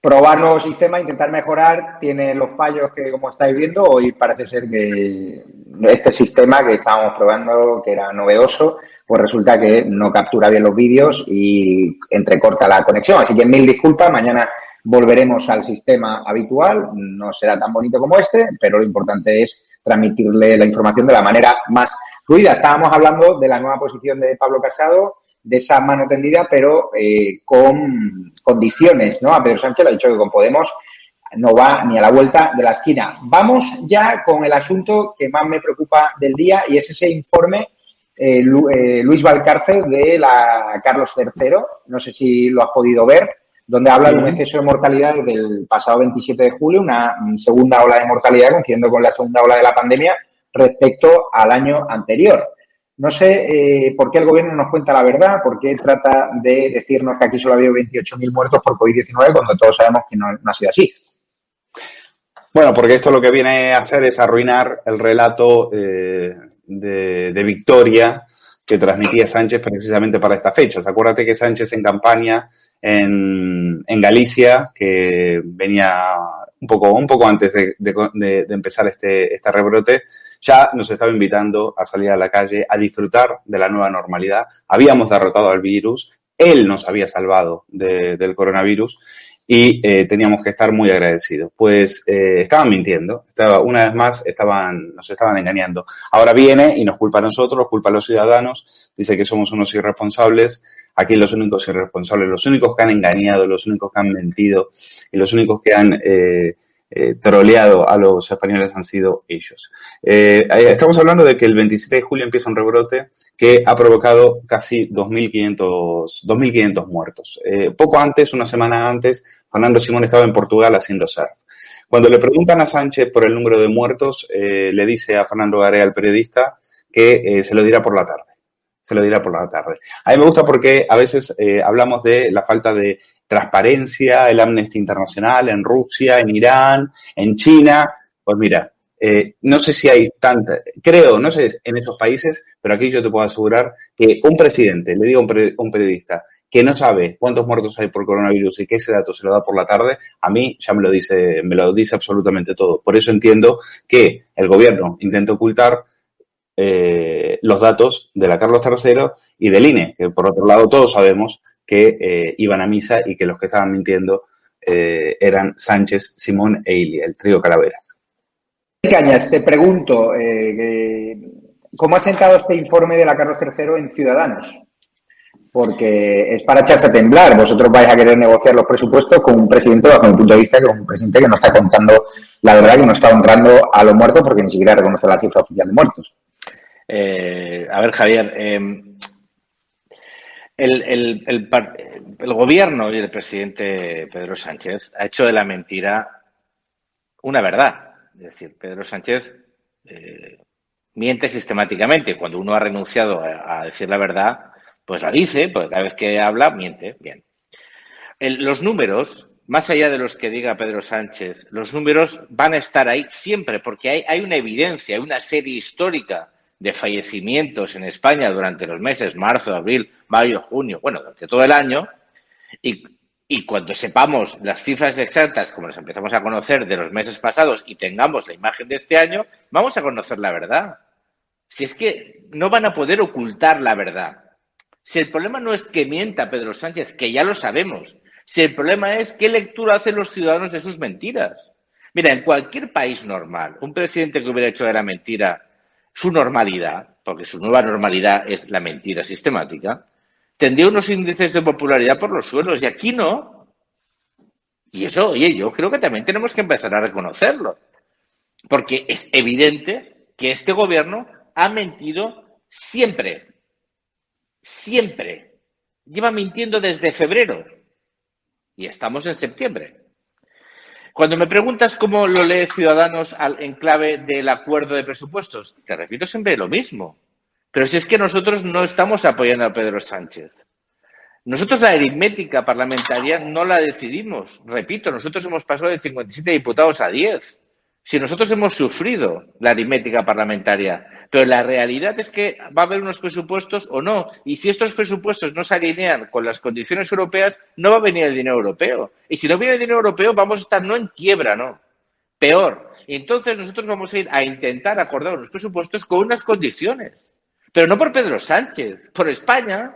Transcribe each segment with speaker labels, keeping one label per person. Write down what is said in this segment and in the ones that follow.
Speaker 1: probar nuevo sistema, intentar mejorar, tiene los fallos que, como estáis viendo, hoy parece ser que este sistema que estábamos probando, que era novedoso, pues resulta que no captura bien los vídeos y entrecorta la conexión. Así que mil disculpas, mañana volveremos al sistema habitual, no será tan bonito como este, pero lo importante es transmitirle la información de la manera más fluida. Estábamos hablando de la nueva posición de Pablo Casado, de esa mano tendida, pero eh, con condiciones, ¿no? A Pedro Sánchez le ha dicho que con Podemos no va ni a la vuelta de la esquina. Vamos ya con el asunto que más me preocupa del día y es ese informe eh, eh, Luis Valcárcel de la Carlos III. No sé si lo has podido ver, donde habla de un exceso de mortalidad desde el pasado 27 de julio, una segunda ola de mortalidad, coincidiendo con la segunda ola de la pandemia respecto al año anterior. No sé eh, por qué el gobierno nos cuenta la verdad, por qué trata de decirnos que aquí solo ha habido 28.000 muertos por COVID-19 cuando todos sabemos que no, ha sido así.
Speaker 2: Bueno, porque esto lo que viene a hacer es arruinar el relato eh, de, victoria que transmitía Sánchez precisamente para esta fecha. Acuérdate que Sánchez en campaña en, Galicia, que venía un poco, un poco antes de, empezar este, este rebrote, ya nos estaba invitando a salir a la calle, a disfrutar de la nueva normalidad. Habíamos derrotado al virus, él nos había salvado del coronavirus y eh, teníamos que estar muy agradecidos. Pues eh, estaban mintiendo, estaba, una vez más estaban, nos estaban engañando. Ahora viene y nos culpa a nosotros, nos culpa a los ciudadanos, dice que somos unos irresponsables. Aquí los únicos irresponsables, los únicos que han engañado, los únicos que han mentido y los únicos que han eh, eh, troleado a los españoles han sido ellos. Eh, estamos hablando de que el 27 de julio empieza un rebrote que ha provocado casi 2.500, 2.500 muertos. Eh, poco antes, una semana antes, Fernando Simón estaba en Portugal haciendo surf. Cuando le preguntan a Sánchez por el número de muertos, eh, le dice a Fernando Garea, el periodista, que eh, se lo dirá por la tarde se lo dirá por la tarde. A mí me gusta porque a veces eh, hablamos de la falta de transparencia, el Amnesty Internacional en Rusia, en Irán, en China. Pues mira, eh, no sé si hay tanta, creo, no sé en esos países, pero aquí yo te puedo asegurar que un presidente, le digo a un, periodista, que no sabe cuántos muertos hay por coronavirus y que ese dato se lo da por la tarde, a mí ya me lo dice, me lo dice absolutamente todo. Por eso entiendo que el gobierno intenta ocultar eh, los datos de la Carlos III y del INE, que por otro lado todos sabemos que eh, iban a misa y que los que estaban mintiendo eh, eran Sánchez, Simón e Ilia, el trío Calaveras.
Speaker 1: Cañas, te pregunto, ¿cómo ha sentado este informe de la Carlos III en Ciudadanos? Porque es para echarse a temblar. Vosotros vais a querer negociar los presupuestos con un presidente, bajo mi punto de vista, con un presidente que no está contando la verdad, que no está honrando a los muertos porque ni siquiera reconoce la cifra oficial de muertos.
Speaker 3: Eh, a ver, Javier, em, el, gobierno y el presidente Pedro Sánchez ha hecho de la mentira una verdad. Es decir, Pedro Sánchez eh, miente sistemáticamente. Cuando uno ha renunciado a, decir la verdad, pues la dice, pues cada vez que habla, miente. Bien. los números, más allá de los que diga Pedro Sánchez, los números van a estar ahí siempre, porque hay, hay una evidencia, hay una serie histórica de fallecimientos en España durante los meses marzo, abril, mayo, junio, bueno, durante todo el año, y, y cuando sepamos las cifras exactas, como las empezamos a conocer de los meses pasados y tengamos la imagen de este año, vamos a conocer la verdad. Si es que no van a poder ocultar la verdad. Si el problema no es que mienta Pedro Sánchez, que ya lo sabemos, si el problema es qué lectura hacen los ciudadanos de sus mentiras. Mira, en cualquier país normal, un presidente que hubiera hecho de la mentira su normalidad, porque su nueva normalidad es la mentira sistemática, tendría unos índices de popularidad por los suelos y aquí no. Y eso, oye, yo creo que también tenemos que empezar a reconocerlo, porque es evidente que este gobierno ha mentido siempre, siempre. Lleva mintiendo desde febrero y estamos en septiembre. Cuando me preguntas cómo lo lee Ciudadanos en clave del acuerdo de presupuestos, te repito siempre lo mismo. Pero si es que nosotros no estamos apoyando a Pedro Sánchez. Nosotros la aritmética parlamentaria no la decidimos. Repito, nosotros hemos pasado de 57 diputados a 10. Si nosotros hemos sufrido la aritmética parlamentaria, pero la realidad es que va a haber unos presupuestos o no. Y si estos presupuestos no se alinean con las condiciones europeas, no va a venir el dinero europeo. Y si no viene el dinero europeo, vamos a estar no en quiebra, no. Peor. Entonces nosotros vamos a ir a intentar acordar unos presupuestos con unas condiciones. Pero no por Pedro Sánchez, por España.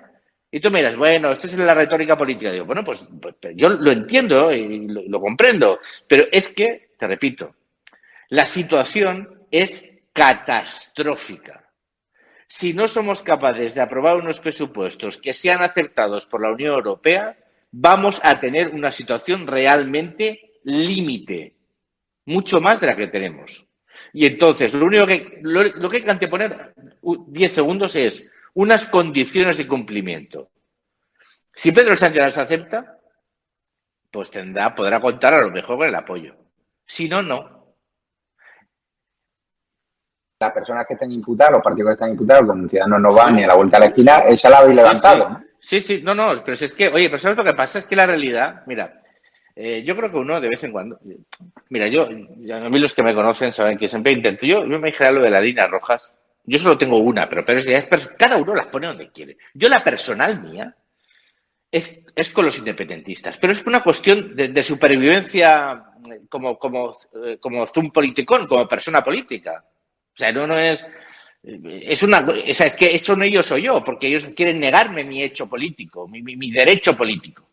Speaker 3: Y tú miras, bueno, esto es la retórica política. Digo, bueno, pues, pues yo lo entiendo y lo comprendo. Pero es que, te repito, la situación es catastrófica. Si no somos capaces de aprobar unos presupuestos que sean aceptados por la Unión Europea, vamos a tener una situación realmente límite, mucho más de la que tenemos. Y entonces, lo único que, lo, que hay que anteponer 10 segundos es unas condiciones de cumplimiento. Si Pedro Sánchez las acepta, pues tendrá, podrá contar a lo mejor con el apoyo. Si no, no
Speaker 1: las personas que estén imputadas, los partidos que están imputados, como Ciudadanos no van ni a la vuelta a la esquina, esa la habéis levantado.
Speaker 3: Sí, sí, no, no, pero es que, oye, pero ¿sabes lo que pasa? Es que la realidad, mira, eh, yo creo que uno de vez en cuando, mira, yo, a mí los que me conocen saben que siempre intento, yo, yo me dije lo de las líneas rojas, yo solo tengo una, pero, pero es, cada uno las pone donde quiere. Yo la personal mía es, es con los independentistas, pero es una cuestión de, supervivencia como, como, eh, como zoom politicón, como persona política. O sea, no, no es. Es una. O sea, es que eso no yo soy yo, porque ellos quieren negarme mi hecho político, mi, mi, derecho político.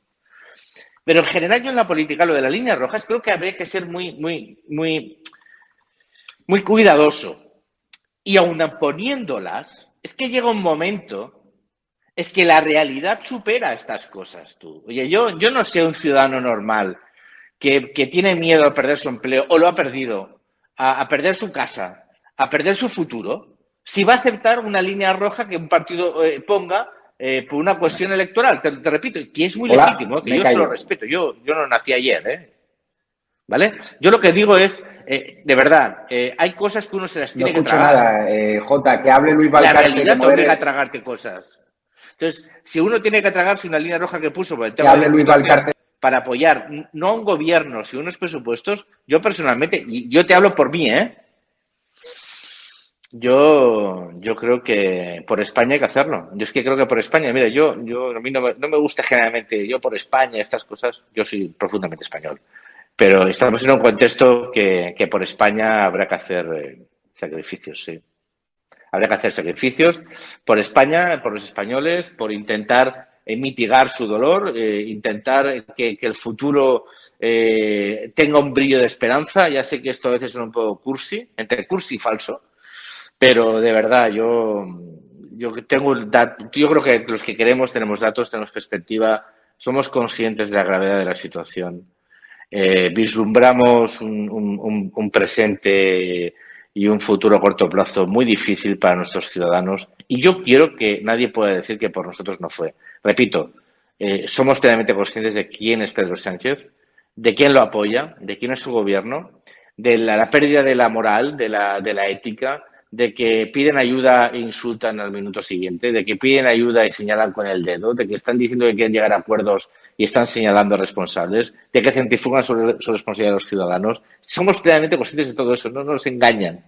Speaker 3: Pero en general, yo en la política, lo de las líneas rojas, creo que habría que ser muy, muy, muy, muy cuidadoso. Y aun poniéndolas, es que llega un momento, es que la realidad supera estas cosas, tú. Oye, yo, yo no sé un ciudadano normal que, que tiene miedo a perder su empleo o lo ha perdido, a, a perder su casa, a perder su futuro si va a aceptar una línea roja que un partido eh, ponga eh, por una cuestión electoral. Te, repito, que es muy legítimo, que yo se lo respeto. Yo, yo no nací ayer, ¿eh? ¿Vale? Yo lo que digo es, de verdad, hay cosas que uno se las tiene
Speaker 1: que
Speaker 3: tragar.
Speaker 1: nada, Jota, que hable Luis Valcárcel.
Speaker 3: La realidad te obliga a tragarte cosas. Entonces, si uno tiene que tragarse una línea roja que puso por el tema
Speaker 1: que hable Luis
Speaker 3: para apoyar no a un gobierno, sino unos presupuestos, yo personalmente, y yo te hablo por mí, ¿eh? Yo, yo creo que por España hay que hacerlo. Yo es que creo que por España, mira, yo, yo a mí no me, no me gusta generalmente, yo por España, estas cosas, yo soy profundamente español. Pero estamos en un contexto que, que por España habrá que hacer eh, sacrificios, sí. Habrá que hacer sacrificios por España, por los españoles, por intentar eh, mitigar su dolor, eh, intentar que, que, el futuro eh, tenga un brillo de esperanza. Ya sé que esto a veces es un poco cursi, entre cursi y falso, pero de verdad, yo, yo tengo yo creo que los que queremos tenemos datos, tenemos perspectiva, somos conscientes de la gravedad de la situación. Eh, vislumbramos un, un, presente y un futuro a corto plazo muy difícil para nuestros ciudadanos. Y yo quiero que nadie pueda decir que por nosotros no fue. Repito, eh, somos plenamente conscientes de quién es Pedro Sánchez, de quién lo apoya, de quién es su gobierno, de la, la pérdida de la moral, de la, de la ética, de que piden ayuda e insultan al minuto siguiente, de que piden ayuda y señalan con el dedo, de que están diciendo que quieren llegar a acuerdos y están señalando responsables, de que centrifugan sobre su responsabilidad de los ciudadanos. Somos plenamente conscientes de todo eso, no nos engañan.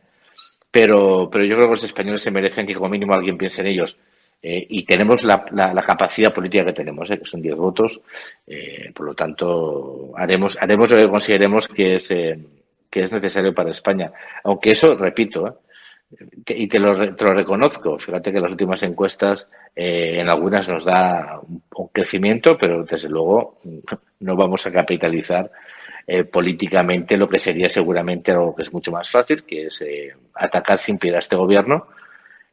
Speaker 3: Pero, pero yo creo que los españoles se merecen que como mínimo alguien piense en ellos. Eh, y tenemos la, la, capacidad política que tenemos, eh, que son 10 votos. Eh, por lo tanto, haremos, haremos lo que consideremos que es, que es necesario para España. Aunque eso, repito, y te lo, te lo, reconozco. Fíjate que las últimas encuestas eh, en algunas nos da un, crecimiento, pero desde luego no vamos a capitalizar eh, políticamente lo que sería seguramente algo que es mucho más fácil, que es eh, atacar sin piedad a este gobierno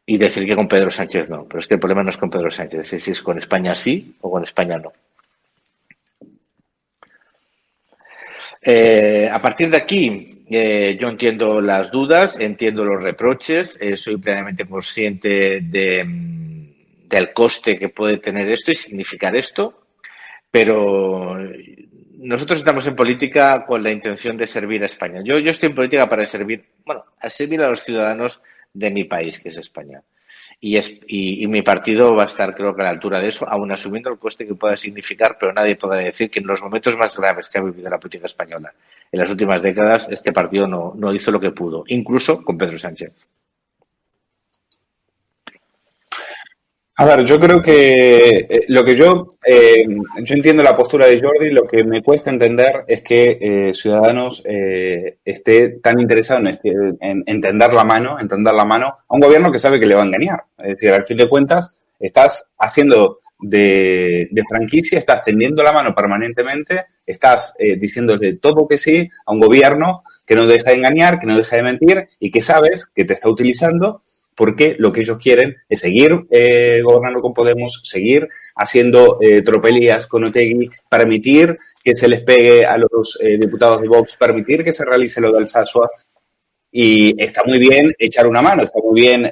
Speaker 3: y decir que con Pedro Sánchez no. Pero es que el problema no es con Pedro Sánchez, es si es con España sí o con España no. Eh, a partir de aquí, eh, yo entiendo las dudas, entiendo los reproches, eh, soy plenamente consciente mm, del coste que puede tener esto y significar esto, pero nosotros estamos en política con la intención de servir a España. Yo, estoy en política para servir, bueno, servir a los ciudadanos de mi país, que es España. Y, es, y, mi partido va a estar, creo que, a la altura de eso, aún asumiendo el coste que pueda significar, pero nadie podrá decir que en los momentos más graves que ha vivido la política española en las últimas décadas, este partido no, no hizo lo que pudo, incluso con Pedro Sánchez.
Speaker 2: A ver, yo creo que eh, lo que yo, eh, yo entiendo la postura de Jordi, lo que me cuesta entender es que eh, Ciudadanos esté tan interesado en, entender la mano, entender la mano a un gobierno que sabe que le va a engañar. Es decir, al fin de cuentas, estás haciendo de, de franquicia, estás tendiendo la mano permanentemente, estás diciéndole todo que sí a un gobierno que no deja de engañar, que no deja de mentir y que sabes que te está utilizando porque lo que ellos quieren es seguir eh, gobernando con Podemos, seguir haciendo eh, tropelías con Otegui, permitir que se les pegue a los eh, diputados de Vox, permitir que se realice lo del Sasua. Y está muy bien echar una mano, está muy bien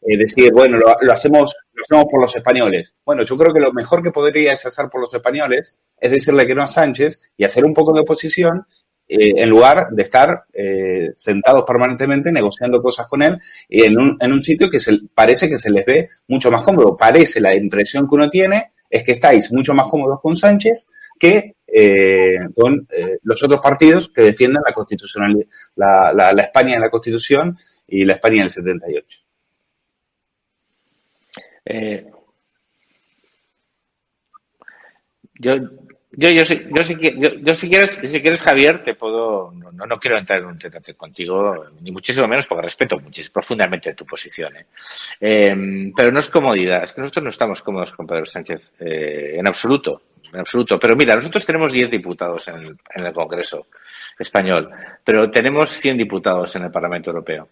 Speaker 2: decir, bueno, lo, lo, hacemos, lo hacemos por los españoles. Bueno, yo creo que lo mejor que podría hacer por los españoles es decirle que no a Sánchez y hacer un poco de oposición eh, en lugar de estar eh, sentados permanentemente negociando cosas con él en un, en un sitio que se, parece que se les ve mucho más cómodo. Parece, la impresión que uno tiene es que estáis mucho más cómodos con Sánchez que eh, con los otros partidos que defienden la constitucionalidad, la, la, la España en la Constitución y la España en el 78.
Speaker 3: yo, yo, yo, sí, yo, sí, yo, si quieres, si quieres, Javier, te puedo, no, no quiero entrar en un tete contigo, ni muchísimo menos porque respeto profundamente tu posición. ¿eh? Eh, pero no es comodidad, es que nosotros no estamos cómodos con Pedro Sánchez eh, en absoluto, en absoluto. Pero mira, nosotros tenemos 10 diputados en el, en el Congreso español, pero tenemos 100 diputados en el Parlamento Europeo.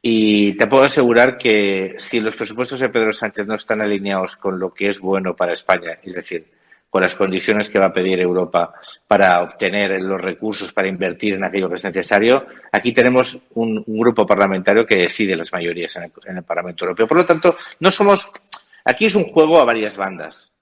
Speaker 3: Y te puedo asegurar que si los presupuestos de Pedro Sánchez no están alineados con lo que es bueno para España, es decir, con las condiciones que va a pedir Europa para obtener los recursos para invertir en aquello que es necesario. Aquí tenemos un, grupo parlamentario que decide las mayorías en el, en el, Parlamento Europeo. Por lo tanto, no somos. Aquí es un juego a varias bandas.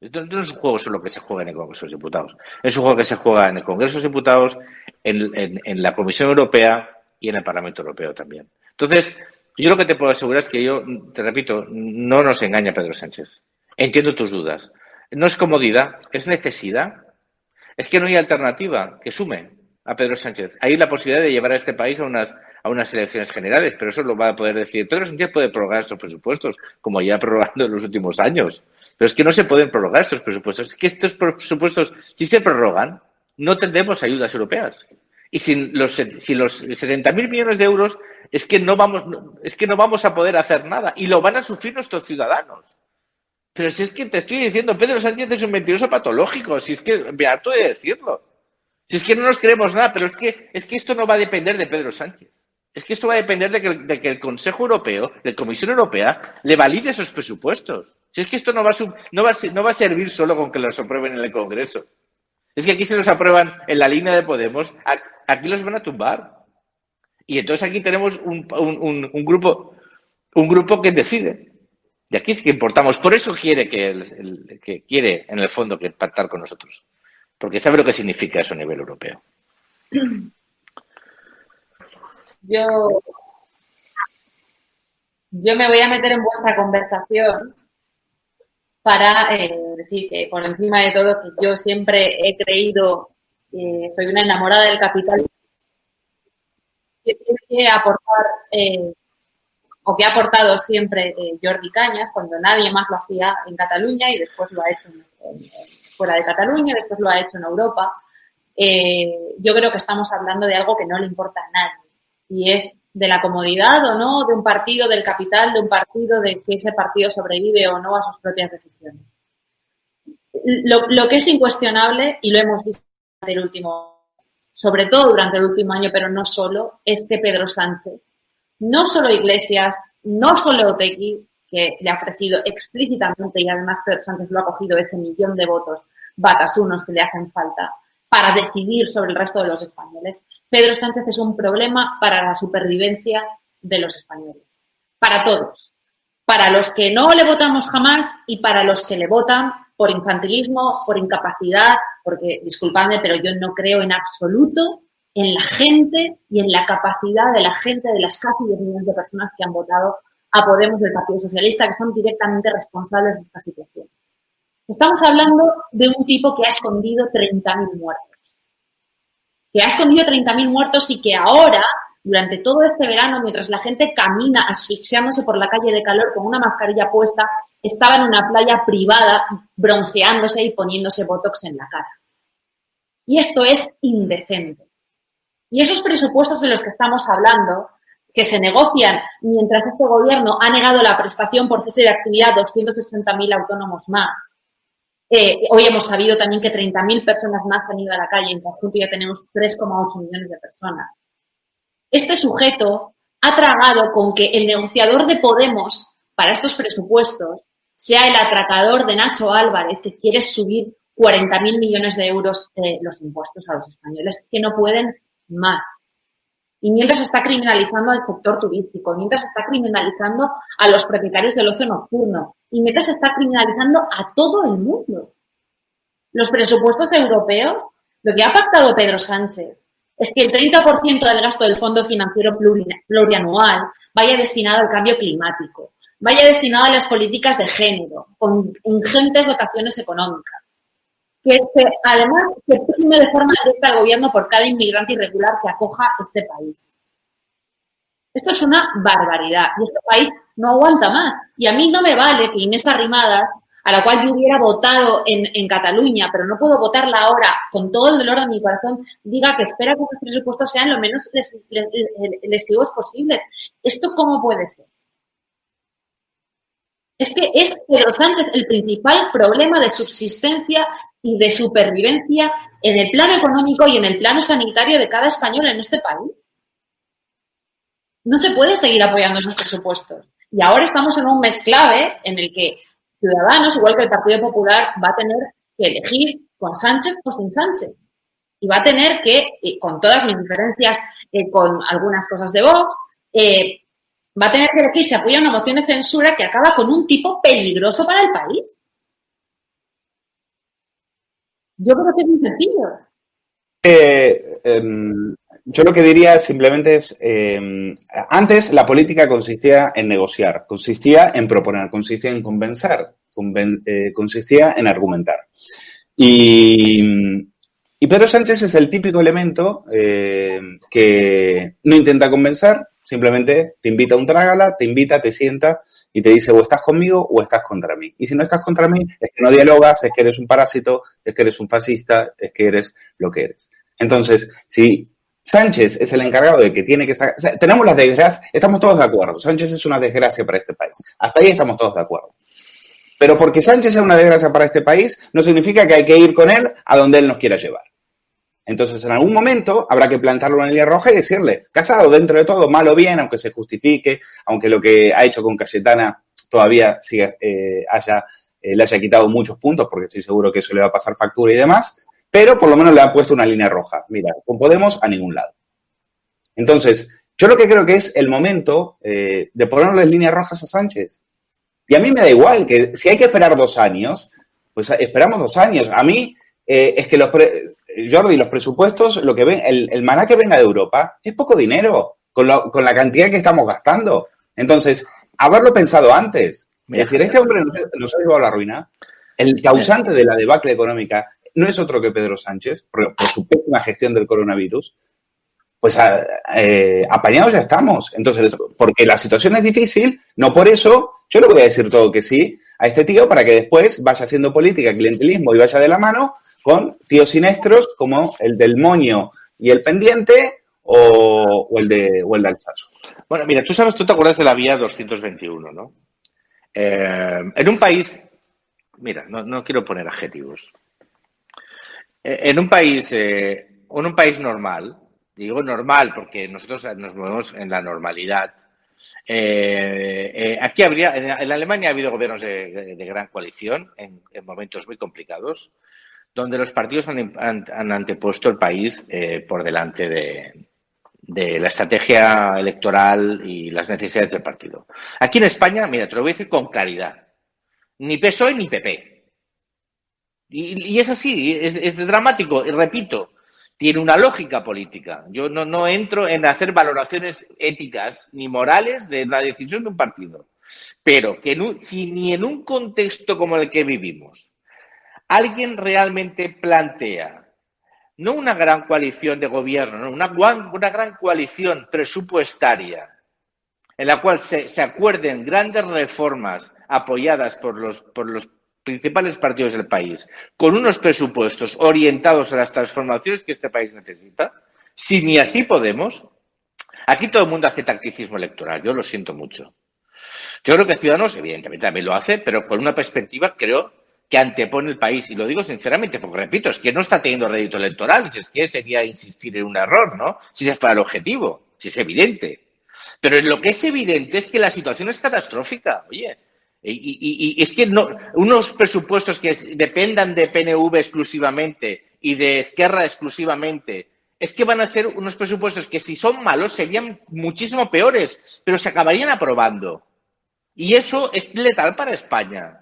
Speaker 3: No es un juego solo que se juega en el Congreso de los Diputados. Es un juego que se juega en el Congreso de los Diputados, en, en, en la Comisión Europea y en el Parlamento Europeo también. Entonces, yo lo que te puedo asegurar es que yo, te repito, no nos engaña Pedro Sánchez. Entiendo tus dudas. No es comodidad, es necesidad. Es que no hay alternativa que sume a Pedro Sánchez. Hay la posibilidad de llevar a este país a unas, a unas elecciones generales, pero eso lo va a poder decir. Pedro Sánchez puede prorrogar estos presupuestos, como ya ha prorrogado en los últimos años. Pero es que no se pueden prorrogar estos presupuestos. Es que estos presupuestos, si se prorrogan, no tendremos ayudas europeas. Y sin los, si los 70.000 millones de euros, es que no vamos, es que no vamos a poder hacer nada. Y lo van a sufrir nuestros ciudadanos. Pero si es que te estoy diciendo, Pedro Sánchez es un mentiroso patológico, si es que me harto de decirlo. Si es que no nos creemos nada, pero es que, es que esto no va a depender de Pedro Sánchez. Es que esto va a depender de que, el Consejo Europeo, de la Comisión Europea, le valide esos presupuestos. Si es que esto no va, a, no, va a, no va a servir solo con que los aprueben en el Congreso. Es que aquí se los aprueban en la línea de Podemos, aquí los van a tumbar. Y entonces aquí tenemos un, un grupo, un grupo que decide. Y aquí es que importamos. Por eso quiere que quiere, en el fondo, que pactar con nosotros. Porque sabe lo que significa eso a nivel europeo.
Speaker 4: Yo, yo me voy a meter en vuestra conversación para eh, decir que por encima de todo que yo siempre he creído, eh, soy una enamorada del capital, que tiene que aportar eh, o que ha aportado siempre eh, Jordi Cañas cuando nadie más lo hacía en Cataluña y después lo ha hecho fuera de Cataluña, después lo ha hecho en Europa. Eh, yo creo que estamos hablando de algo que no le importa a nadie y es de la comodidad o no de un partido, del capital de un partido, de si ese partido sobrevive o no a sus propias decisiones. Lo, lo que es incuestionable, y lo hemos visto durante el último, sobre todo durante el último año, pero no solo, es que Pedro Sánchez no solo Iglesias, no solo Otegui, que le ha ofrecido explícitamente y además Pedro Sánchez lo ha cogido ese millón de votos batasunos que le hacen falta para decidir sobre el resto de los españoles. Pedro Sánchez es un problema para la supervivencia de los españoles, para todos, para los que no le votamos jamás y para los que le votan por infantilismo, por incapacidad, porque disculpadme, pero yo no creo en absoluto en la gente y en la capacidad de la gente, de las casi 10 millones de personas que han votado a Podemos del Partido Socialista, que son directamente responsables de esta situación. Estamos hablando de un tipo que ha escondido 30.000 muertos. Que ha escondido 30.000 muertos y que ahora, durante todo este verano, mientras la gente camina asfixiándose por la calle de calor con una mascarilla puesta, estaba en una playa privada bronceándose y poniéndose botox en la cara. Y esto es indecente. Y esos presupuestos de los que estamos hablando, que se negocian mientras este gobierno ha negado la prestación por cese de actividad a 280.000 autónomos más, eh, hoy hemos sabido también que 30.000 personas más han ido a la calle. En conjunto ya tenemos 3,8 millones de personas. Este sujeto ha tragado con que el negociador de Podemos para estos presupuestos sea el atracador de Nacho Álvarez, que quiere subir 40.000 millones de euros eh, los impuestos a los españoles, que no pueden más. Y mientras está criminalizando al sector turístico, mientras está criminalizando a los propietarios del ocio nocturno, y mientras está criminalizando a todo el mundo. Los presupuestos europeos, lo que ha pactado Pedro Sánchez es que el 30% del gasto del Fondo Financiero Plurianual vaya destinado al cambio climático, vaya destinado a las políticas de género, con ingentes dotaciones económicas. Que se, además se prime de forma directa al gobierno por cada inmigrante irregular que acoja este país. Esto es una barbaridad y este país no aguanta más. Y a mí no me vale que Inés Arrimadas, a la cual yo hubiera votado en, en Cataluña, pero no puedo votarla ahora con todo el dolor de mi corazón, diga que espera que los presupuestos sean lo menos lesivos posibles. ¿Esto cómo puede ser? Es que es Pedro Sánchez el principal problema de subsistencia y de supervivencia en el plano económico y en el plano sanitario de cada español en este país. No se puede seguir apoyando esos presupuestos. Y ahora estamos en un mes clave en el que Ciudadanos, igual que el Partido Popular, va a tener que elegir con Sánchez o sin Sánchez. Y va a tener que, con todas mis diferencias eh, con algunas cosas de Vox, eh, va a tener que elegir si apoya una moción de censura que acaba con un tipo peligroso para el país. Yo creo que es muy sencillo.
Speaker 2: Eh, em, yo lo que diría simplemente es, eh, antes la política consistía en negociar, consistía en proponer, consistía en convencer, eh, consistía en argumentar. Y, Pedro Sánchez es el típico elemento eh, que no intenta convencer, simplemente te invita a un trágala, te invita, te sienta y te dice o estás conmigo o estás contra mí. Y si no estás contra mí, es que no dialogas, es que eres un parásito, es que eres un fascista, es que eres lo que eres. Entonces, si Sánchez es el encargado de que tiene que sacar. tenemos las desgracias, estamos todos de acuerdo. Sánchez es una desgracia para este país. Hasta ahí estamos todos de acuerdo. Pero porque Sánchez sea una desgracia para este país, no significa que hay que ir con él a donde él nos quiera llevar. Entonces, en algún momento habrá que plantarlo en línea roja y decirle, casado dentro de todo, mal o bien, aunque se justifique, aunque lo que ha hecho con Cayetana todavía siga, eh, haya, eh, le haya quitado muchos puntos, porque estoy seguro que eso le va a pasar factura y demás, pero por lo menos le han puesto una línea roja. Mira, con Podemos a ningún lado. Entonces, yo lo que creo que es el momento eh, de ponerle líneas rojas a Sánchez. Y a mí me da igual que si hay que esperar dos años, pues esperamos dos años. A mí eh, es que los Jordi, los presupuestos, lo que ven, el, maná que venga de Europa es poco dinero con, con la cantidad que estamos gastando. Entonces, haberlo pensado antes. Es decir, este hombre nos, ha llevado a la ruina. El causante de la debacle económica no es otro que Pedro Sánchez, por, su pésima gestión del coronavirus, pues eh, apañados ya estamos. Entonces, porque la situación es difícil, no por eso yo le voy a decir todo que sí a este tío para que después vaya haciendo política, clientelismo y vaya de la mano con tíos sinestros como el del moño y el pendiente o, el de o el de Alchazo.
Speaker 3: Bueno, mira, tú sabes, tú te acuerdas de la vía 221, ¿no? Eh, en un país, mira, no, no quiero poner adjetivos, eh, en un país, eh, en un país normal, digo normal porque nosotros nos movemos en la normalidad. Eh, aquí habría, en, Alemania ha habido gobiernos de, gran coalición en, momentos muy complicados, donde los partidos han, antepuesto el país por delante de, la estrategia electoral y las necesidades del partido. Aquí en España, mira, te lo voy a decir con claridad. Ni PSOE ni PP. Y, es así, es, dramático. Y repito, tiene una lógica política. Yo no, no entro en hacer valoraciones éticas ni morales de la decisión de un partido. Pero que si ni en un contexto como el que vivimos alguien realmente plantea no una gran coalición de gobierno, no, una, gran coalición presupuestaria en la cual se, se acuerden grandes reformas apoyadas por los, por los principales partidos del país, con unos presupuestos orientados a las transformaciones que este país necesita, si ni así podemos, aquí todo el mundo hace tacticismo electoral, yo lo siento mucho. Yo creo que Ciudadanos, evidentemente, también lo hace, pero con una perspectiva, creo, que antepone el país. Y lo digo sinceramente, porque repito, es que no está teniendo rédito electoral, es que sería insistir en un error, ¿no? Si ese fuera el objetivo, si es evidente. Pero lo que es evidente es que la situación es catastrófica. Oye, y, es que no, unos presupuestos que dependan de PNV exclusivamente y de Esquerra exclusivamente, es que van a ser unos presupuestos que si son malos serían muchísimo peores, pero se acabarían aprobando. Y eso es letal para España.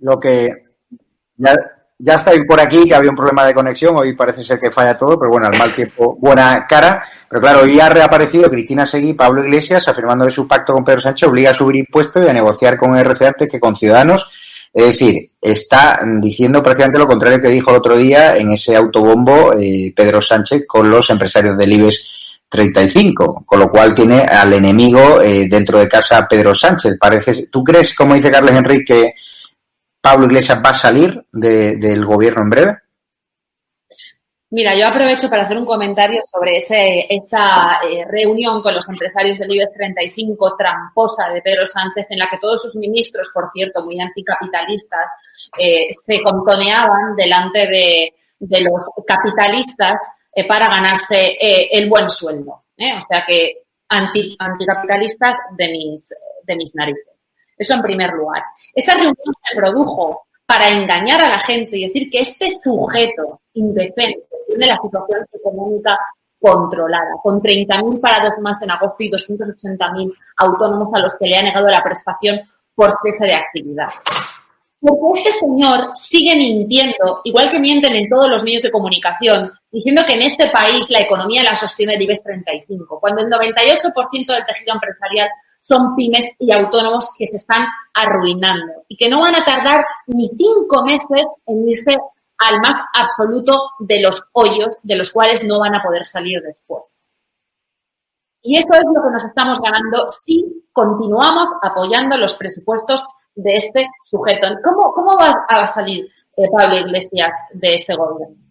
Speaker 1: Lo que ya, ya estáis por aquí, que había un problema de conexión, hoy parece ser que falla todo, pero bueno, al mal tiempo, buena cara. Pero claro, hoy ha reaparecido Cristina Seguí Pablo Iglesias afirmando que su pacto con Pedro Sánchez obliga a subir impuestos y a negociar con RC antes que con Ciudadanos. Es decir, está diciendo prácticamente lo contrario que dijo el otro día en ese autobombo eh, Pedro Sánchez con los empresarios del IBEX 35, con lo cual tiene al enemigo eh, dentro de casa Pedro Sánchez. Parece, ¿Tú crees, como dice Carles Enrique, que Pablo Iglesias va a salir del gobierno en breve?
Speaker 4: Mira, yo aprovecho para hacer un comentario sobre ese, esa eh, reunión con los empresarios del IBEX 35 tramposa de Pedro Sánchez, en la que todos sus ministros, por cierto, muy anticapitalistas, eh, se contoneaban delante de, los capitalistas eh, para ganarse el buen sueldo. O sea que anti, anticapitalistas de mis narices. Eso en primer lugar. Esa reunión se produjo para engañar a la gente y decir que este sujeto indecente tiene la situación económica controlada, con 30.000 parados más en agosto y 280.000 autónomos a los que le ha negado la prestación por cese de actividad. Porque este señor sigue mintiendo, igual que mienten en todos los medios de comunicación, diciendo que en este país la economía la sostiene el IBEX 35, cuando el 98% del tejido empresarial son pymes y autónomos que se están arruinando y que no van a tardar ni cinco meses en irse al más absoluto de los hoyos de los cuales no van a poder salir después. Y eso es lo que nos estamos ganando si continuamos apoyando los presupuestos de este sujeto. ¿Cómo, cómo va a salir eh, Pablo Iglesias de este gobierno?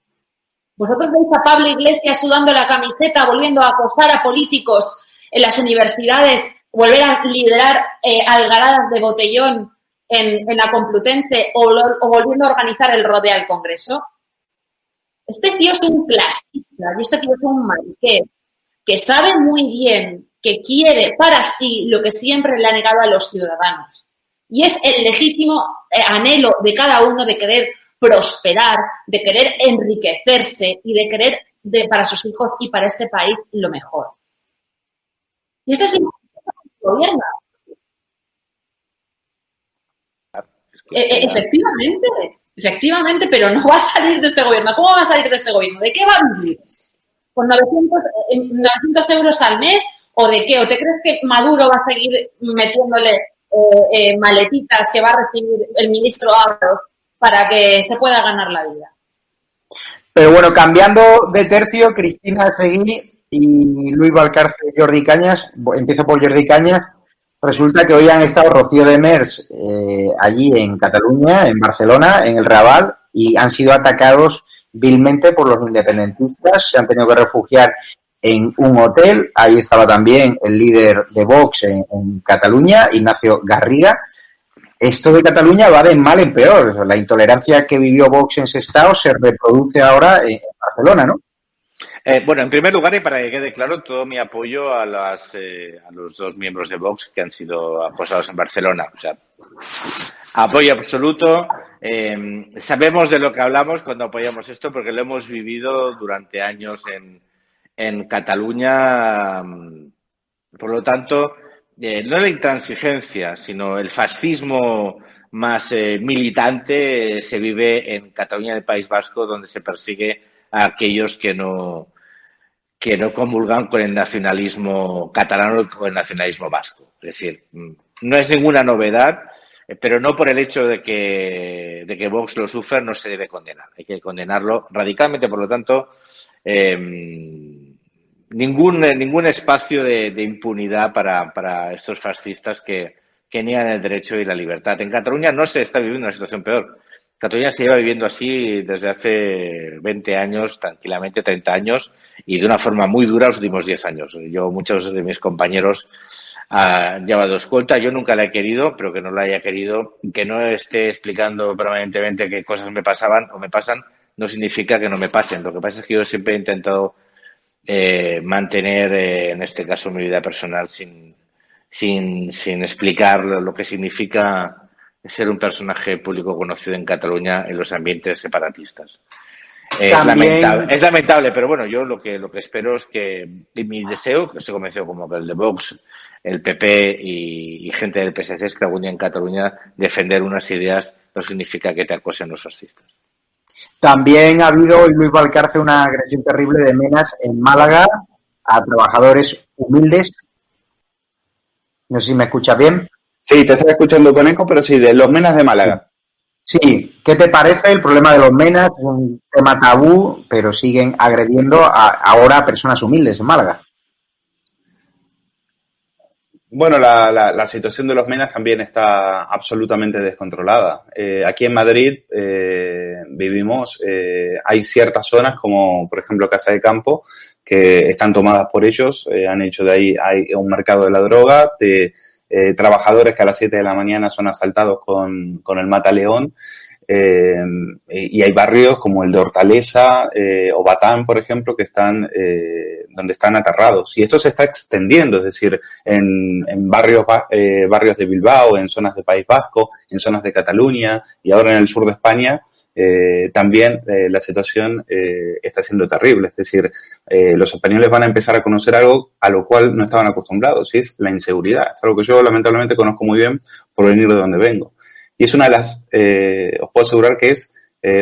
Speaker 4: ¿Vosotros veis a Pablo Iglesias sudando la camiseta, volviendo a acosar a políticos en las universidades volver a liderar eh, algaradas de botellón en, la Complutense o, volviendo a organizar el rodea al Congreso? Este tío es un clasista y este tío es un mariqués que sabe muy bien que quiere para sí lo que siempre le ha negado a los ciudadanos. Y es el legítimo eh, anhelo de cada uno de querer prosperar, de querer enriquecerse y de querer de, para sus hijos y para este país lo mejor. Y este es el gobierna. E, e, efectivamente, efectivamente, pero no va a salir de este gobierno. ¿Cómo va a salir de este gobierno? ¿De qué va a vivir? ¿Con 900, 900 euros al mes? ¿O de qué? ¿O te crees que Maduro va a seguir metiéndole eh, eh, maletitas que va a recibir el ministro Ábalos para que se pueda ganar la vida?
Speaker 1: Pero bueno, cambiando de tercio, Cristina Seguí y Luis Valcarce Jordi Cañas. Empiezo por Jordi Cañas. Resulta que hoy han estado Rocío de Mers eh, allí en Cataluña, en Barcelona, en el Raval, y han sido atacados vilmente por los independentistas. Se han tenido que refugiar en un hotel. Ahí estaba también el líder de Vox en, Cataluña, Ignacio Garriga. Esto de Cataluña va de mal en peor. La intolerancia que vivió Vox en ese estado se reproduce ahora en Barcelona, ¿no?
Speaker 3: Eh, bueno, en primer lugar, y para que quede claro, todo mi apoyo a, las, eh, a los dos miembros de Vox que han sido aposados en Barcelona. O sea, apoyo absoluto. Eh, sabemos de lo que hablamos cuando apoyamos esto porque lo hemos vivido durante años en, en Cataluña. Por lo tanto, no la intransigencia, sino el fascismo más militante se vive en Cataluña del País Vasco, donde se persigue a aquellos que no, que no comulgan con el nacionalismo catalán o con el nacionalismo vasco. Es decir, mm, no es ninguna novedad, eh, pero no por el hecho de que, de que Vox lo sufra no se debe condenar. Hay que condenarlo radicalmente, por lo tanto, em, ningún, ningún espacio de, impunidad para, para, estos fascistas que, que niegan el derecho y la libertad. En Cataluña no se está viviendo una situación peor. Cataluña se lleva viviendo así desde hace 20 años, tranquilamente 30 años, y de una forma muy dura los últimos 10 años. Yo, muchos de mis compañeros han llevado escolta. Yo nunca la he querido, pero que no la haya querido, que no esté explicando permanentemente qué cosas me pasaban o me pasan, no significa que no me pasen. Lo que pasa es que yo siempre he intentado eh, mantener, eh, en este caso, mi vida personal sin, sin, sin explicar lo que significa ser un personaje público conocido en Cataluña en los ambientes separatistas. Es, lamentable, es lamentable, pero bueno, yo lo que, lo que espero es que mi deseo, que estoy convencido como que el de Vox, el PP y, gente del PSC es que algún día en Cataluña defender unas ideas no significa que te acosen los fascistas.
Speaker 1: También ha habido hoy Luis Valcarce una agresión terrible de Menas en Málaga a trabajadores humildes. No sé si me escucha bien.
Speaker 2: Sí, te estoy escuchando con eco, pero sí, de los menas de Málaga.
Speaker 1: Sí, ¿qué te parece el problema de los menas? Es un tema tabú, pero siguen agrediendo ahora a personas humildes en Málaga.
Speaker 2: Bueno, la, situación de los menas también está absolutamente descontrolada. Eh, aquí en Madrid eh, vivimos, eh, hay ciertas zonas como por ejemplo Casa de Campo que están tomadas por ellos, han hecho de ahí hay un mercado de la droga, de eh, trabajadores que a las 7 de la mañana son asaltados con, con el mataleón. Eh, y hay barrios como el de Hortaleza eh, o Batán, por ejemplo, que están eh, donde están aterrados. Y esto se está extendiendo, es decir, en, en barrios, eh, barrios de Bilbao, en zonas de País Vasco, en zonas de Cataluña y ahora en el sur de España, eh, también la situación está siendo terrible. Es decir, los españoles van a empezar a conocer algo a lo cual no estaban acostumbrados, y es la inseguridad. Es algo que yo lamentablemente conozco muy bien por venir de donde vengo. Y es una de las, os puedo asegurar que es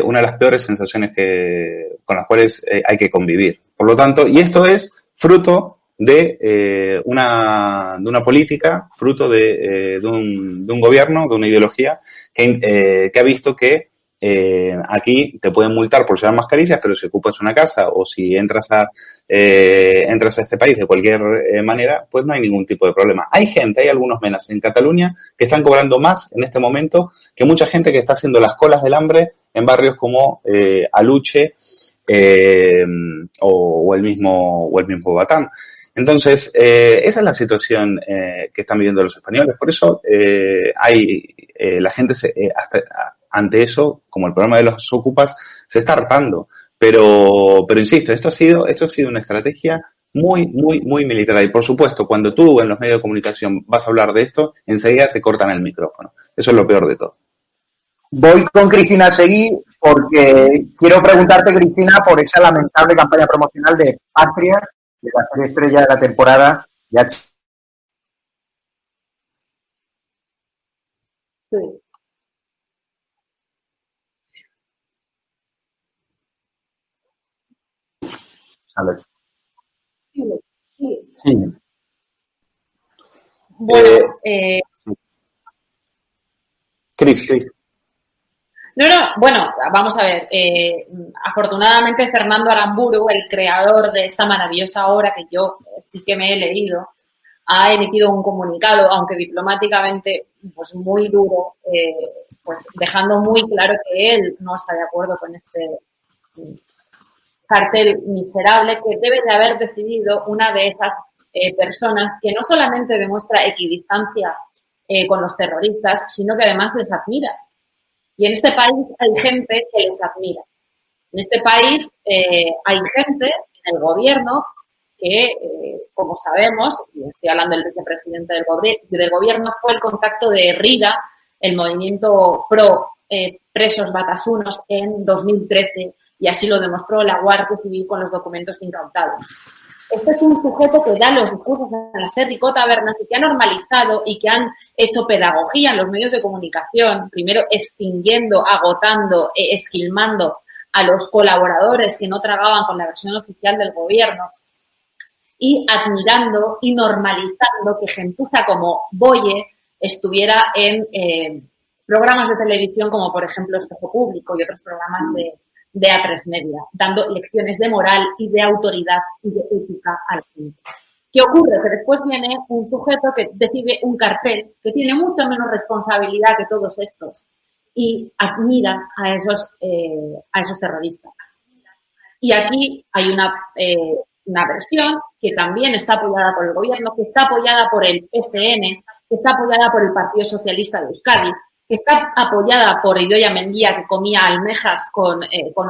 Speaker 2: una de las peores sensaciones que, con las cuales hay que convivir. Por lo tanto, y esto es fruto de, una, de una política, fruto de, de, un, de un gobierno, de una ideología que, que ha visto que eh, aquí te pueden multar por llevar mascarillas, pero si ocupas una casa o si entras a, eh, entras a este país de cualquier eh, manera, pues no hay ningún tipo de problema. Hay gente, hay algunos menas en Cataluña que están cobrando más en este momento que mucha gente que está haciendo las colas del hambre en barrios como eh, Aluche eh, o, o, el mismo o el mismo Batán. Entonces, eh, esa es la situación eh, que están viviendo los españoles. Por eso eh, hay la gente se, hasta, ante eso, como el problema de los ocupas, se está hartando. Pero, pero insisto, esto ha sido, esto ha sido una estrategia muy, muy, muy militar. Y por supuesto, cuando tú en los medios de comunicación vas a hablar de esto, enseguida te cortan el micrófono. Eso es lo peor de todo.
Speaker 1: Voy con Cristina Seguí porque quiero preguntarte, Cristina, por esa lamentable campaña promocional de Patria, de la serie estrella de la temporada de Sí.
Speaker 4: Sí. Bueno, eh,
Speaker 2: Cris, Cris.
Speaker 4: No, no, bueno, vamos a ver. Eh, afortunadamente, Fernando Aramburu, el creador de esta maravillosa obra que yo sí que me he leído, ha emitido un comunicado, aunque diplomáticamente pues muy duro, eh, pues dejando muy claro que él no está de acuerdo con este cartel miserable que debe de haber decidido una de esas eh, personas que no solamente demuestra equidistancia eh, con los terroristas, sino que además les admira. Y en este país hay gente que les admira. En este país eh, hay gente en el gobierno que, como sabemos, y estoy hablando del vicepresidente del, del, gobierno, fue el contacto de Rida, el movimiento pro presos batasunos en 2013 y así lo demostró la Guardia Civil con los documentos incautados. Este es un sujeto que da los discursos en la Serrico Tabernas y que ha normalizado y que han hecho pedagogía en los medios de comunicación, primero extinguiendo, agotando, eh, esquilmando a los colaboradores que no tragaban con la versión oficial del gobierno y admirando y normalizando que gentuza como Boye estuviera en eh, programas de televisión como por ejemplo Espejo Público y otros programas de, de A3 Media, dando lecciones de moral y de autoridad y de ética al gente. ¿Qué ocurre? Que después viene un sujeto que decide un cartel que tiene mucho menos responsabilidad que todos estos y admira a esos, eh, a esos terroristas. Y aquí hay una, eh, una versión que también está apoyada por el gobierno, que está apoyada por el PCN, que está apoyada por el Partido Socialista de Euskadi, está apoyada por Idoia Mendía, que comía almejas con, eh, con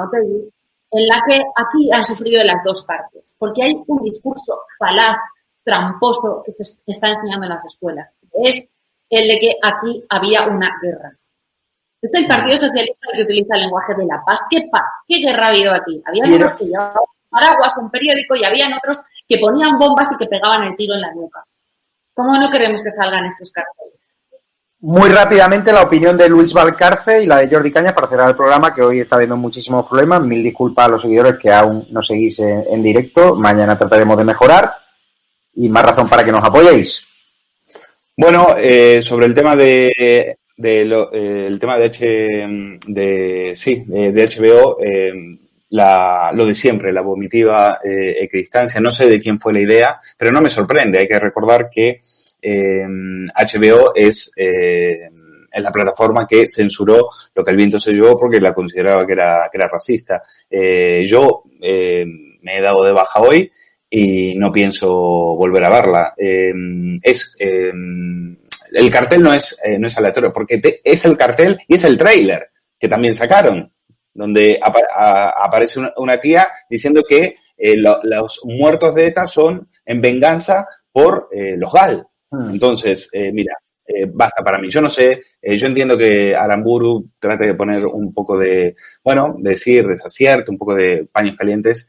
Speaker 4: en la que aquí han sufrido de las dos partes, porque hay un discurso falaz, tramposo, que se está enseñando en las escuelas. Es el de que aquí había una guerra. Es el Partido Socialista el que utiliza el lenguaje de la paz. ¿Qué paz? ¿Qué guerra ha habido aquí? Había unos que llevaban paraguas, un periódico, y habían otros que ponían bombas y que pegaban el tiro en la nuca. ¿Cómo no queremos que salgan estos carteles?
Speaker 1: Muy rápidamente la opinión de Luis Valcarce y la de Jordi Caña para cerrar el programa, que hoy está habiendo muchísimos problemas. Mil disculpas a los seguidores que aún no seguís en, directo. Mañana trataremos de mejorar y más razón para que nos apoyéis.
Speaker 2: Bueno, eh, sobre el tema de, de lo, eh, el tema de sí, de, HBO, eh, la, lo de siempre, la vomitiva eh, equidistancia. No sé de quién fue la idea, pero no me sorprende. Hay que recordar que HBO eh, es, eh, la plataforma que censuró lo que el viento se llevó porque la consideraba que era, que era racista. Eh, yo me he dado de baja hoy y no pienso volver a verla. es el cartel no es, no es aleatorio, porque es el cartel y es el trailer que también sacaron, donde aparece una, tía diciendo que los muertos de ETA son en venganza por los GAL. Hmm. Entonces, eh, mira, eh, basta para mí. Yo no sé, eh, yo entiendo que Aramburu trate de poner un poco de, bueno, decir desacierto, un poco de paños calientes.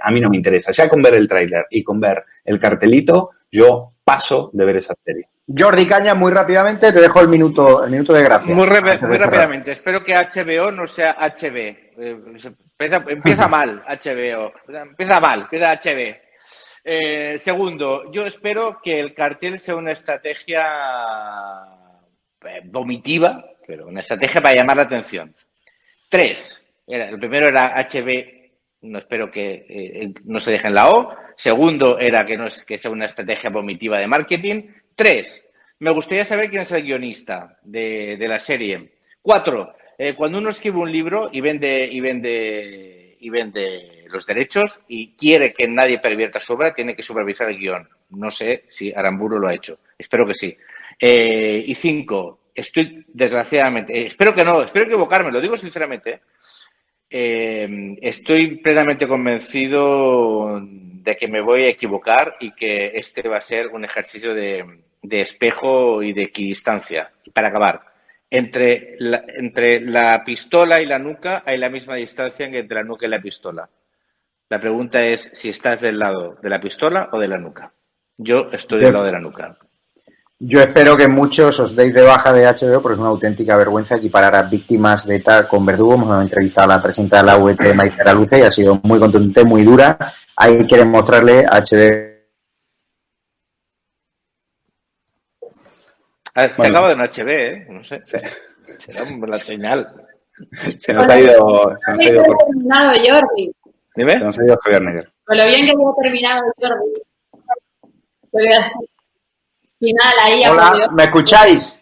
Speaker 2: a mí no me interesa. Ya con ver el tráiler y con ver el cartelito, yo paso de ver esa serie.
Speaker 1: Jordi Caña, muy rápidamente, te dejo el minuto, el minuto de gracia.
Speaker 3: Muy, rápidamente, espero que HBO no sea HB. Empieza, empieza mal HBO, empieza mal, empieza HB. Eh, segundo, yo espero que el cartel sea una estrategia eh, vomitiva, pero una estrategia para llamar la atención. Tres, el primero era HB, no espero que eh, no se deje en la O. Segundo era que, no es, que sea una estrategia vomitiva de marketing. Tres, me gustaría saber quién es el guionista de la serie. Cuatro, cuando uno escribe un libro y vende, y vende, y vende los derechos y quiere que nadie pervierta su obra, tiene que supervisar el guion. No sé si Aramburu lo ha hecho. Espero que sí. Eh, y cinco, estoy desgraciadamente, eh, espero que no, espero equivocarme, lo digo sinceramente. Eh, estoy plenamente convencido de que me voy a equivocar y que este va a ser un ejercicio de, de espejo y de equidistancia. Para acabar, entre la, entre la pistola y la nuca hay la misma distancia que entre la nuca y la pistola. La pregunta es si estás del lado de la pistola o de la nuca. Yo estoy del lado de la nuca.
Speaker 1: Yo espero que muchos os deis de baja de HBO porque es una auténtica vergüenza equiparar a víctias de ETA con verdugo. Hemos entrevistado a la presidenta de la UET, Maite Luce, y ha sido muy contundente, muy dura. Hay que demostrarle a HBO.
Speaker 3: se acaba de un HB, ¿eh? No sé. Será la señal.
Speaker 2: Se nos ha ido. Se nos ha ido por...
Speaker 4: Jordi.
Speaker 2: Dime. Se nos ha ido Javier Negre.
Speaker 4: Con lo bien que hemos terminado, Jordi. Final ahí.
Speaker 1: Hola, ¿me escucháis?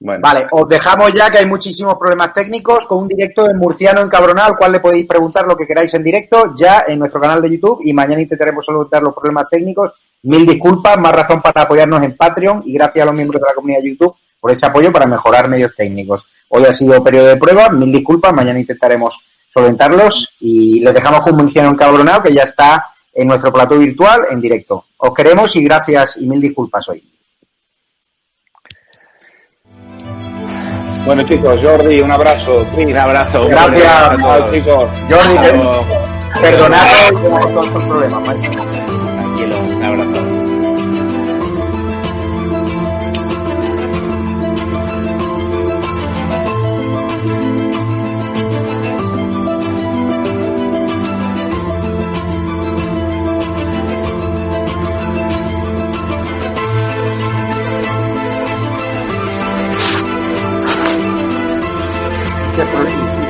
Speaker 1: Bueno. Vale, os dejamos ya que hay muchísimos problemas técnicos con un directo en Murciano encabronado, al cual le podéis preguntar lo que queráis en directo ya en nuestro canal de YouTube y mañana intentaremos solucionar los problemas técnicos. Mil disculpas, más razón para apoyarnos en Patreon y gracias a los miembros de la comunidad de YouTube por ese apoyo para mejorar medios técnicos. Hoy ha sido periodo de prueba, mil disculpas, mañana intentaremos solventarlos y les dejamos con Murciano encabronado que ya está en nuestro plató virtual en directo. Os queremos y gracias y mil disculpas hoy.
Speaker 2: Bueno chicos, Jordi, un abrazo.
Speaker 3: Un abrazo.
Speaker 1: Gracias, chicos. Jordi, perdonad todos estos problemas.
Speaker 3: Tranquilo, un abrazo.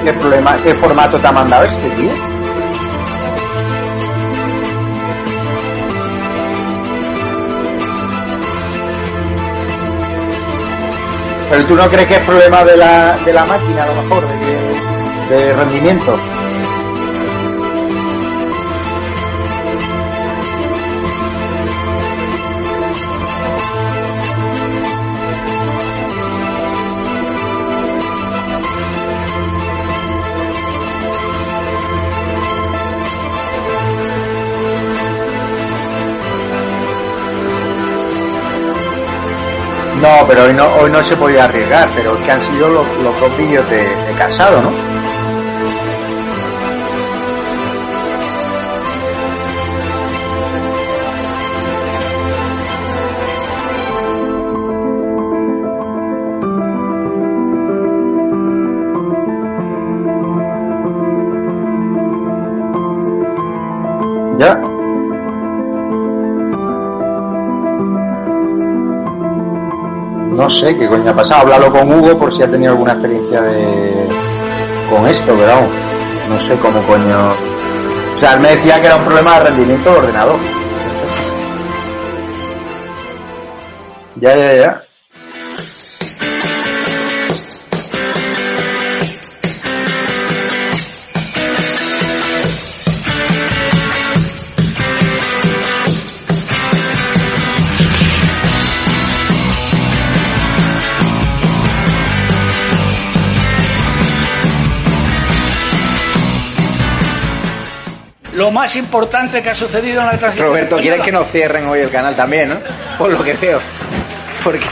Speaker 1: Qué problema, qué formato te ha mandado este, tío? Pero tú no crees que es problema de la, de la máquina, a lo mejor, de, de rendimiento. No, pero hoy no, hoy no se podía arriesgar, pero que han sido los, los dos vídeos de, de casado, ¿no? No sé qué coño ha pasado. Háblalo con Hugo por si ha tenido alguna experiencia de con esto, pero no sé cómo coño. O sea, él me decía que era un problema de rendimiento del ordenador. No. Ya, ya, ya.
Speaker 5: Más importante que ha sucedido en la transición
Speaker 6: Roberto, ¿quieres que nos cierren hoy el canal también, no? Por lo que veo. Porque.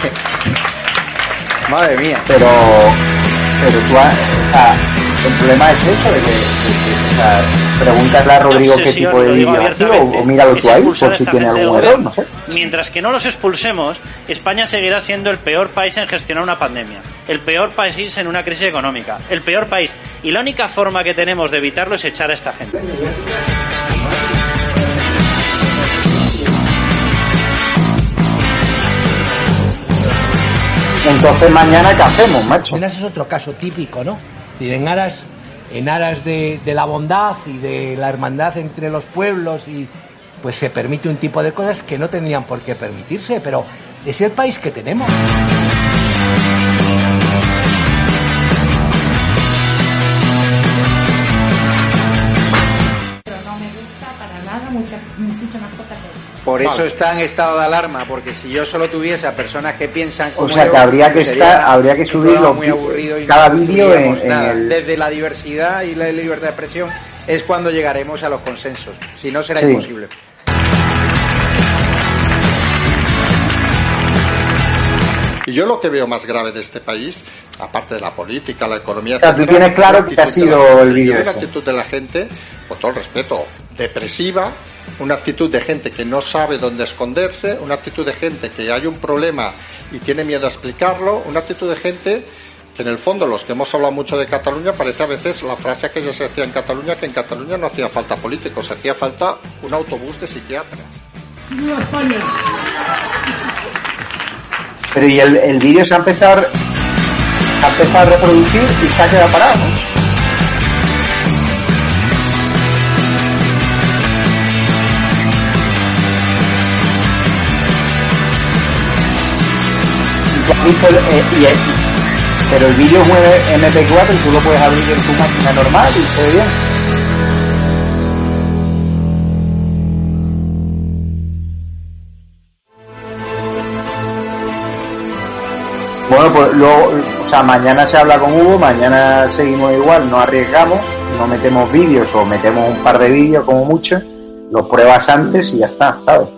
Speaker 6: Madre mía.
Speaker 1: Pero, pero tú has, sea, el problema es eso de que, de que, o sea, pregúntale a Rodrigo qué tipo de vídeo ha sido o, míralo tú ahí por si tiene algún error, no sé.
Speaker 5: Mientras que no los expulsemos, España seguirá siendo el peor país en gestionar una pandemia, el peor país en una crisis económica, el peor país. Y la única forma que tenemos de evitarlo es echar a esta gente.
Speaker 1: Entonces mañana qué hacemos, macho.
Speaker 7: Es otro caso típico, ¿no? En aras, en aras de, de la bondad y de la hermandad entre los pueblos y pues se permite un tipo de cosas que no tendrían por qué permitirse, pero es el país que tenemos.
Speaker 6: Por eso está en estado de alarma, porque si yo solo tuviese a personas que piensan
Speaker 1: O
Speaker 6: como
Speaker 1: sea,
Speaker 6: yo,
Speaker 1: que habría que estar- habría que
Speaker 6: un
Speaker 1: subir
Speaker 6: programa
Speaker 1: los
Speaker 6: muy aburrido y
Speaker 1: cada
Speaker 6: no
Speaker 1: vídeo en-
Speaker 6: construiríamos
Speaker 1: en
Speaker 6: nada.
Speaker 1: el-
Speaker 6: Desde la diversidad y la libertad de expresión es cuando llegaremos a los consensos. Si no, será
Speaker 1: Sí.
Speaker 6: imposible.
Speaker 8: Yo lo que veo más grave de este país, aparte de la política, la economía,
Speaker 1: O sea, tú
Speaker 8: etcétera,
Speaker 1: tienes claro que ha sido el vídeo
Speaker 8: Una actitud de la gente, con todo el respeto, depresiva, una actitud de gente que no sabe dónde esconderse, una actitud de gente que hay un problema y tiene miedo a explicarlo, una actitud de gente que en el fondo los que hemos hablado mucho de Cataluña parece a veces la frase que ya se decía en Cataluña que en Cataluña no hacía falta políticos, hacía falta un autobús de psiquiatras.
Speaker 1: Pero y el, el vídeo se ha empezado, a- ha empezado a reproducir y se ha quedado parado. ¿no? Eh, el- pero el vídeo es un MP4 y tú lo puedes abrir en tu máquina normal y se bien. Bueno, pues luego, o sea, mañana se habla con Hugo, mañana seguimos igual, no arriesgamos, no metemos vídeos o metemos un par de vídeos como mucho, los pruebas antes y ya está, ¿sabes?